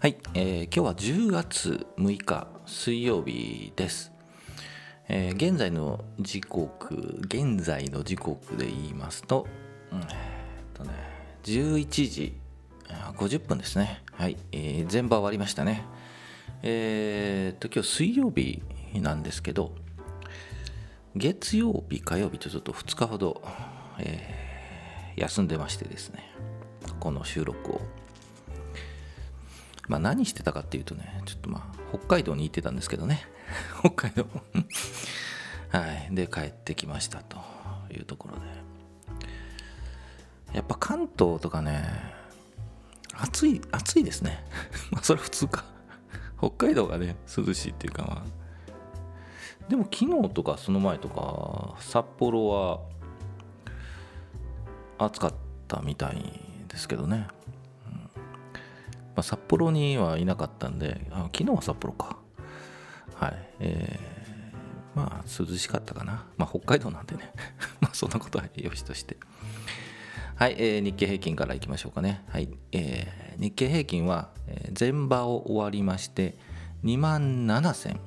はい、えー今日は10月6日水曜日です、えー現在の時刻現在の時刻で言いますと,、うんえーっとね、11時50分ですね。はい、えー全場終わりましたね。えーっと今日水曜日なんですけど月曜日火曜日とちょっと2日ほど、えー休んでましてですねこの収録を。まあ何してたかっていうとねちょっとまあ北海道に行ってたんですけどね。北海道。はい。で帰ってきましたというところで。やっぱ関東とかね暑い暑いですね。まあそれ普通か。北海道がね涼しいっていうかまあ。でも昨日とかその前とか札幌は暑かったみたいですけどね、まあ、札幌にはいなかったんであ昨日は札幌か。はい。えーまあ涼しかったかな。まあ北海道なんでね。まあそんなことはよしとして。はい、えー日経平均からいきましょうかね。はい、えー日経平均は、えー前場を終わりまして、2万7000、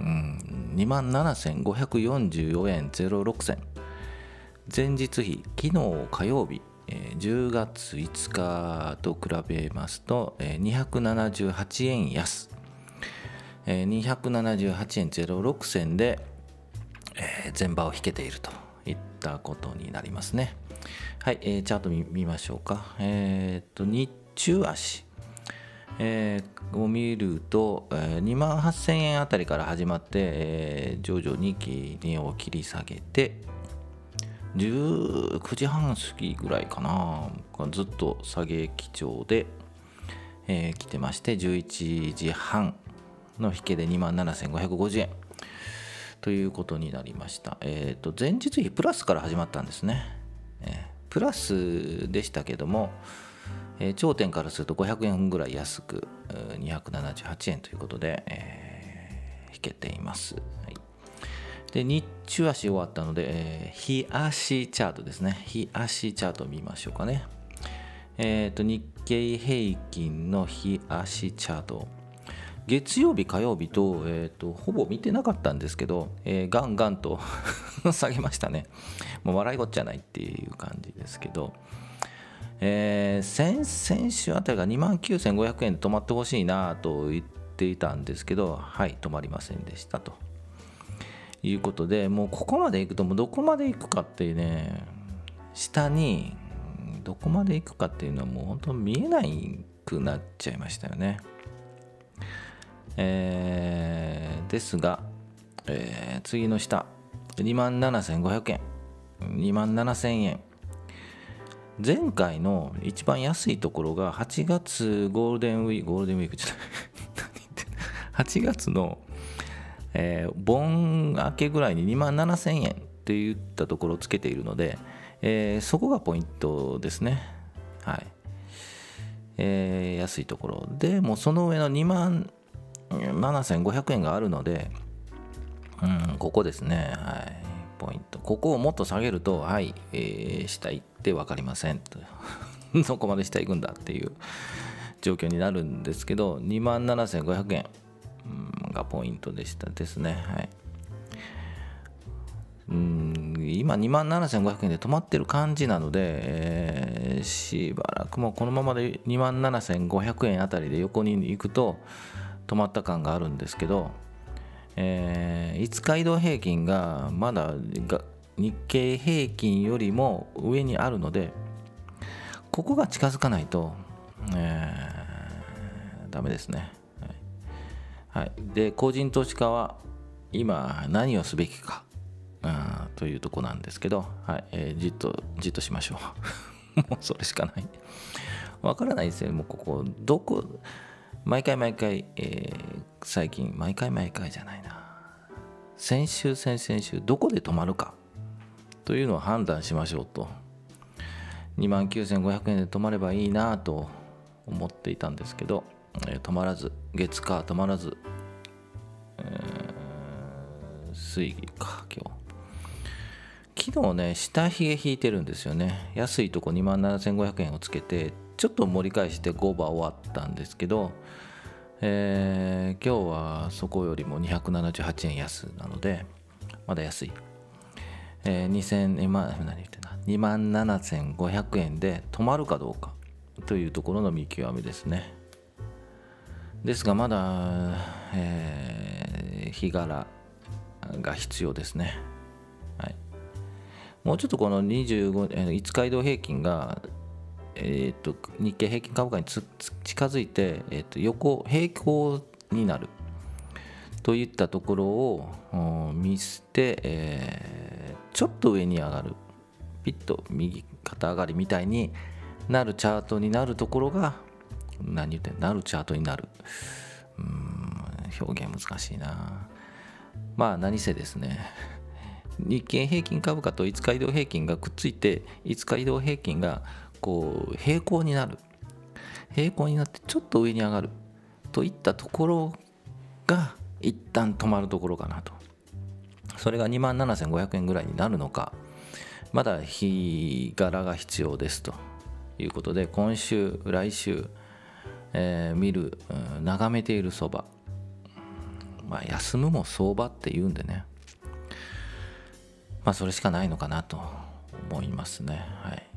うん、2万7544円06銭。前日比、昨日火曜日、えー10月5日と比べますと、えー278円安。えー278円06銭で、えー前場を引けているといったことになりますね。はい、チャート見ましょうか。えーと、日中足、えーを見ると、えー2万8000円あたりから始まって、えー徐々に金を切り下げて、19時半過ぎぐらいかな、ずっと下げ基調で、えー来てまして、11時半の引けで2万7550円。ということになりました。えっ、と、前日比プラスから始まったんですね。えープラスでしたけども、頂点からすると500円ぐらい安く278円ということで、引けています。で日中足終わったので、えー日足チャートですね。日足チャート見ましょうかね。えっ、と、日経平均の日足チャート。月曜日、火曜日と,、えー、とほぼ見てなかったんですけど、えーガンガンと 下げましたね。もう笑いごっちゃないっていう感じですけど、えー先々週あたりが2万9500円で止まってほしいなと言っていたんですけど、はい、止まりませんでしたということで、もうここまで行くと、もうどこまで行くかっていうね、下にどこまで行くかっていうのはもう本当見えないくなっちゃいましたよね。えーですが、えー次の下。2万7500円。2万7000円。前回の一番安いところが8月ゴールデンウィークゴールデンウィークじゃない。8月の、えー盆明けぐらいに2万7000円って言ったところをつけているので、えーそこがポイントですね。はい。えー安いところでもうその上の2万7500円があるので、うん、ここですね、はい、ポイント。ここをもっと下げると、はい、えー下行って分かりませんと。どこまで下行くんだっていう状況になるんですけど、2万7500円。がポイントでしたですね。はい。うん今2万7500円で止まってる感じなので、えーしばらくもこのままで2万7500円あたりで横に行くと止まった感があるんですけど、え5日移動平均がまだが日経平均よりも上にあるのでここが近づかないと、えーダメですね、はい、で個人投資家は今何をすべきかあというとこなんですけど、はい。えーじっとじっとしましょう。もうそれしかない。わからないですよ。もうここどこ毎回毎回、えー最近毎回毎回じゃないな。先週先々週どこで止まるかというのを判断しましょうと。2万9500円で止まればいいなと思っていたんですけど、えー止まらず月火止まらず、えー水か今日。昨日ね下髭引いてるんですよね。安いとこ2万7500円をつけてちょっと盛り返して5場終わったんですけど、えー、今日はそこよりも278円安なのでまだ安い、えー、2000今何言ってんだ？2万7500円で止まるかどうかというところの見極めですね。ですがまだ、えー、日柄が必要ですね、はい、もうちょっとこの25、えー、5日移動平均が、えーと、日経平均株価に近づいて、えーと、横平行になる。といったところを見捨て、えー、ちょっと上に上がる。ピッと右肩上がりみたいになるチャートになるところが何言ってなるチャートになる。うん表現難しいな。まあ何せですね日経平均株価と5日移動平均がくっついて5日移動平均がこう平行になる。平行になってちょっと上に上がるといったところが一旦止まるところかなと。それが2万7500円ぐらいになるのか。まだ日柄が必要ですということで今週来週、えー、見る、うん、眺めているそば。まあ休むも相場って言うんでね。まあそれしかないのかなと思いますね。はい。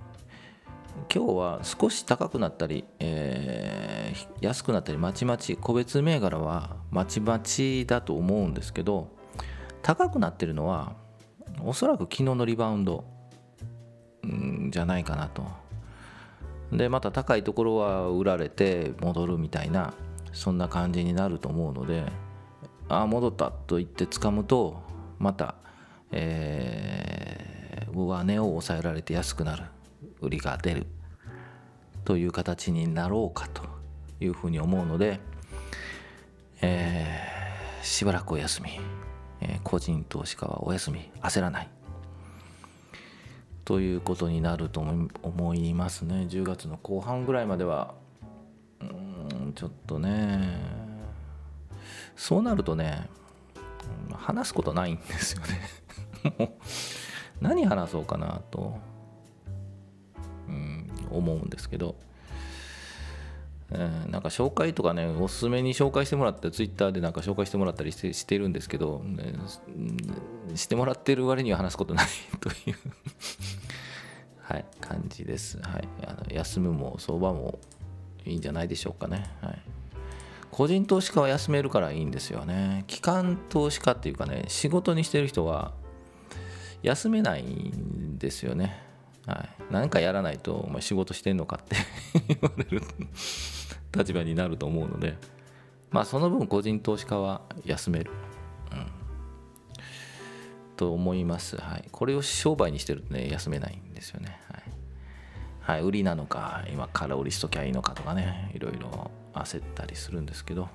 今日は少し高くなったり、えー、安くなったりまちまち個別銘柄はまちまちだと思うんですけど高くなってるのはおそらく昨日のリバウンドんじゃないかなとでまた高いところは売られて戻るみたいなそんな感じになると思うのでああ戻ったと言って掴むとまた、えー、上値を抑えられて安くなる売りが出るという形になろうかというふうに思うので、えー、しばらくお休み、えー、個人投資家はお休み焦らない。ということになると思いますね。10月の後半ぐらいまでは。うんちょっとね。そうなるとね話すことないんですよね。もう何話そうかなと、うん、思うんですけど。なんか紹介とかねおすすめに紹介してもらってツイッターでなんか紹介してもらったりしてしてるんですけど、ね、してもらってる割には話すことないというはい感じです、はい、あの休むも相場もいいんじゃないでしょうかね、はい、個人投資家は休めるからいいんですよね。機関投資家っていうかね仕事にしてる人は休めないんですよね。はい、何かやらないとお前仕事してんのかって 言われる立場になると思うのでまあその分個人投資家は休める、うん、と思います、はい、これを商売にしてるとね休めないんですよね。はい、はい、売りなのか今から売りしときゃいいのかとかねいろいろ焦ったりするんですけど。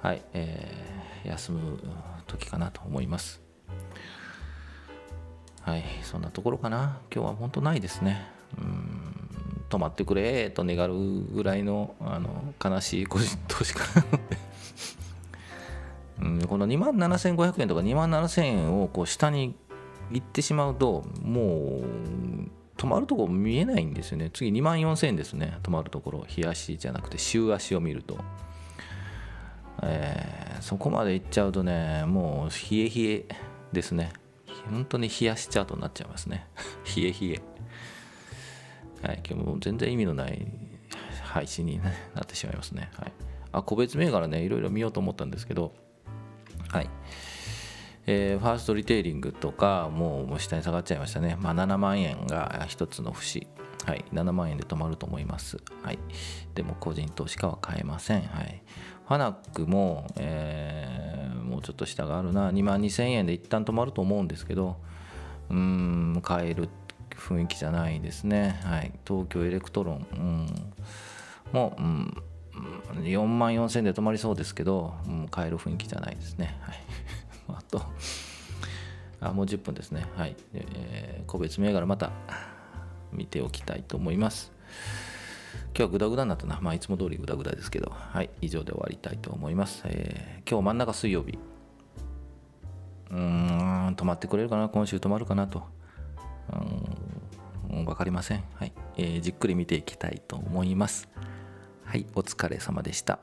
はい、えー、休む時かなと思います。はい。そんなところかな。今日は本当ないですね。うん。止まってくれと願うぐらいのあの悲しい個人投資家なので。うん、この2万7500円とか2万7000円をこう下に行ってしまうともう止まるとこ見えないんですよね。次2万4000円ですね。止まるところ。日足じゃなくて週足を見ると、えー、そこまで行っちゃうとねもう冷え冷えですね。本当に冷やしチャートになっちゃいますね。冷え冷え。はい、今日も全然意味のない配信に、なってしまいますね。はい、あ個別銘柄ね、いろいろ見ようと思ったんですけど、はい。えー、ファーストリテイリングとか、もうもう下に下がっちゃいましたね。まあ、7万円が一つの節。はい、7万円で止まると思います。はい、でも個人投資家は買えません。はい、ファナックも、えー、もうちょっと下があるな2万2000円で一旦止まると思うんですけどうん買える雰囲気じゃないですね、はい、東京エレクトロン、うん、もう、うん、4万4000円で止まりそうですけど、うん、買える雰囲気じゃないですね、はい、あとあもう10分ですね。はい、えー、個別銘柄また見ておきたいと思います。今日はグダグダになったな。まあ、いつも通りグダグダですけど、はい、以上で終わりたいと思います。えー、今日真ん中水曜日。うーん、止まってくれるかな？今週止まるかな？と。分、かりません。はい。えーじっくり見ていきたいと思いますはいお疲れ様でした